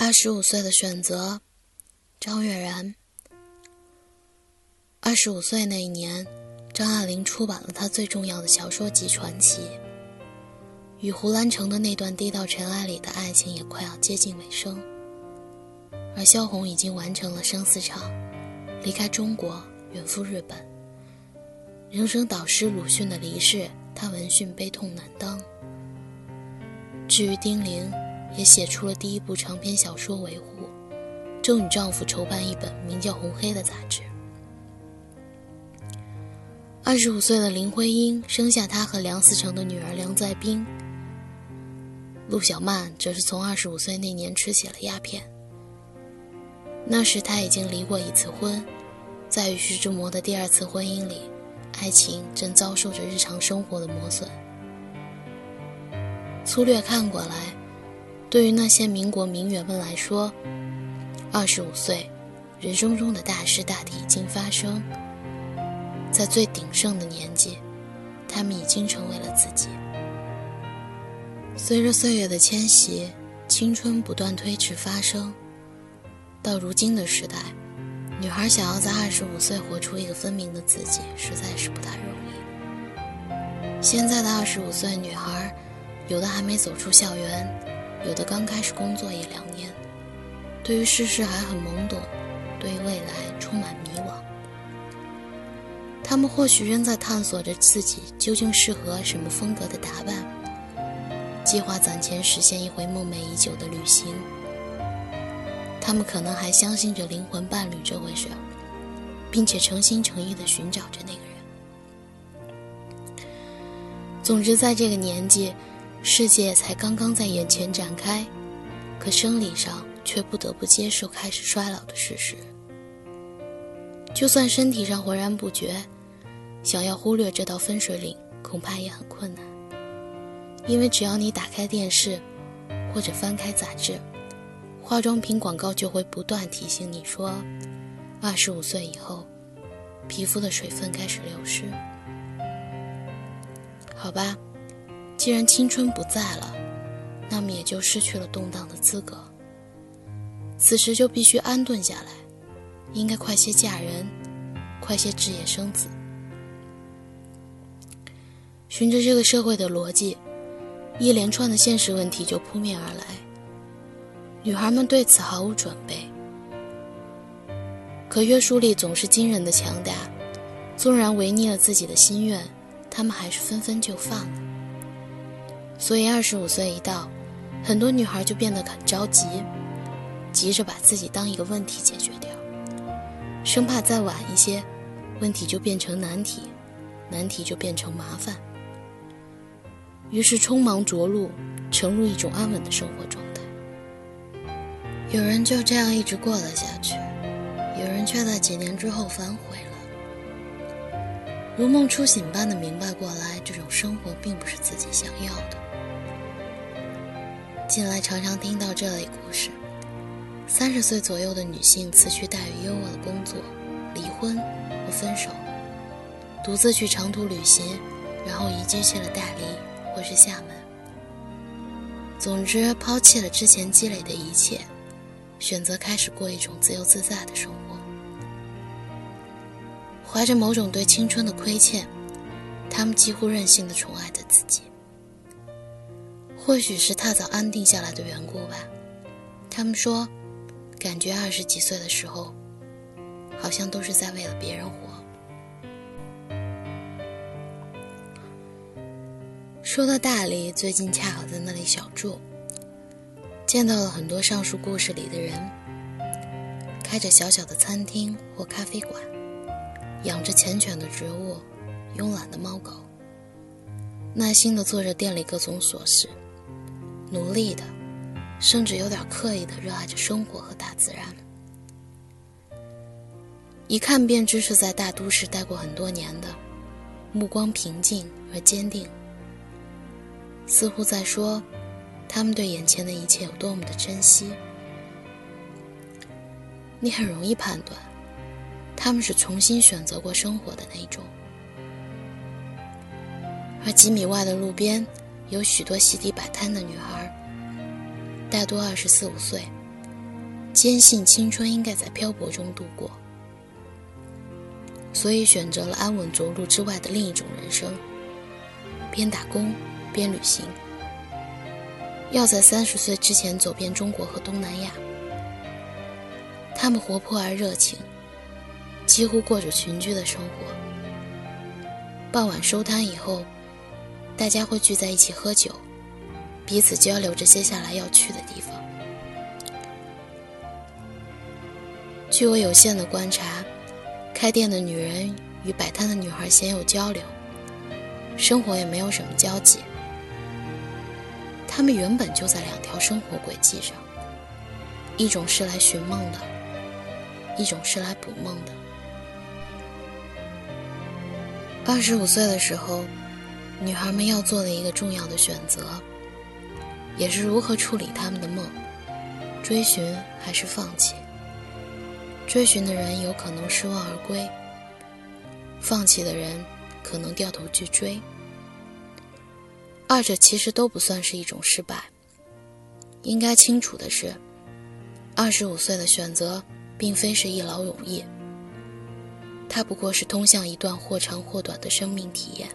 二十五岁的选择，张悦然。二十五岁那一年，张爱玲出版了她最重要的小说集传奇。与胡兰成的那段低到尘埃里的爱情也快要接近尾声，而萧红已经完成了生死场，离开中国，远赴日本。人生导师鲁迅的离世，她闻讯悲痛难当。至于丁玲，也写出了第一部长篇小说《维护》，正与丈夫筹办一本名叫《红黑》的杂志。二十五岁的林徽因生下她和梁思成的女儿梁再冰。陆小曼则是从二十五岁那年吃起了鸦片。那时她已经离过一次婚，在与徐志摩的第二次婚姻里，爱情正遭受着日常生活的磨损。粗略看过来，对于那些民国名媛们来说，二十五岁，人生中的大事大体已经发生，在最鼎盛的年纪，他们已经成为了自己。随着岁月的迁徙，青春不断推迟发生。到如今的时代，女孩想要在二十五岁活出一个分明的自己，实在是不大容易。现在的二十五岁女孩，有的还没走出校园，有的刚开始工作一两年，对于世事还很懵懂，对于未来充满迷惘。他们或许仍在探索着自己究竟适合什么风格的打扮。计划攒钱实现一回梦寐已久的旅行。他们可能还相信着灵魂伴侣这回事，并且诚心诚意地寻找着那个人。总之，在这个年纪，世界才刚刚在眼前展开，可生理上却不得不接受开始衰老的事实。就算身体上浑然不觉，想要忽略这道分水岭，恐怕也很困难。因为只要你打开电视，或者翻开杂志，化妆品广告就会不断提醒你说，二十五岁以后，皮肤的水分开始流失。好吧，既然青春不在了，那么也就失去了动荡的资格。此时就必须安顿下来，应该快些嫁人，快些置业生子。循着这个社会的逻辑。一连串的现实问题就扑面而来，女孩们对此毫无准备。可约束力总是惊人的强大，纵然违逆了自己的心愿，她们还是纷纷就范了。所以二十五岁一到，很多女孩就变得很着急，急着把自己当一个问题解决掉，生怕再晚一些，问题就变成难题，难题就变成麻烦。于是匆忙着陆，沉入一种安稳的生活状态。有人就这样一直过了下去，有人却在几年之后反悔了，如梦初醒般的明白过来，这种生活并不是自己想要的。近来常常听到这类故事：三十岁左右的女性辞去待遇优渥的工作，离婚或分手，独自去长途旅行，然后移居去了大理。或是厦门，总之抛弃了之前积累的一切，选择开始过一种自由自在的生活。怀着某种对青春的亏欠，他们几乎任性的宠爱着自己。或许是太早安定下来的缘故吧，他们说，感觉二十几岁的时候，好像都是在为了别人活。说到大理，最近恰好在那里小住，见到了很多上述故事里的人，开着小小的餐厅或咖啡馆，养着缱绻的植物，慵懒的猫狗，耐心的做着店里各种琐事，努力的，甚至有点刻意的热爱着生活和大自然，一看便知是在大都市待过很多年的，目光平静而坚定。似乎在说，他们对眼前的一切有多么的珍惜。你很容易判断，他们是重新选择过生活的那种。而几米外的路边，有许多席地摆摊的女孩，大多二十四五岁，坚信青春应该在漂泊中度过，所以选择了安稳着陆之外的另一种人生，边打工边旅行，要在三十岁之前走遍中国和东南亚。他们活泼而热情，几乎过着群居的生活。傍晚收摊以后，大家会聚在一起喝酒，彼此交流着接下来要去的地方。据我有限的观察，开店的女人与摆摊的女孩鲜有交流，生活也没有什么交集。她们原本就在两条生活轨迹上，一种是来寻梦的。一种是来捕梦的。二十五岁的时候，女孩们要做的一个重要的选择，也是如何处理他们的梦：追寻还是放弃？追寻的人有可能失望而归，放弃的人可能掉头去追。二者其实都不算是一种失败。应该清楚的是，二十五岁的选择。并非是一劳永逸，它不过是通向一段或长或短的生命体验。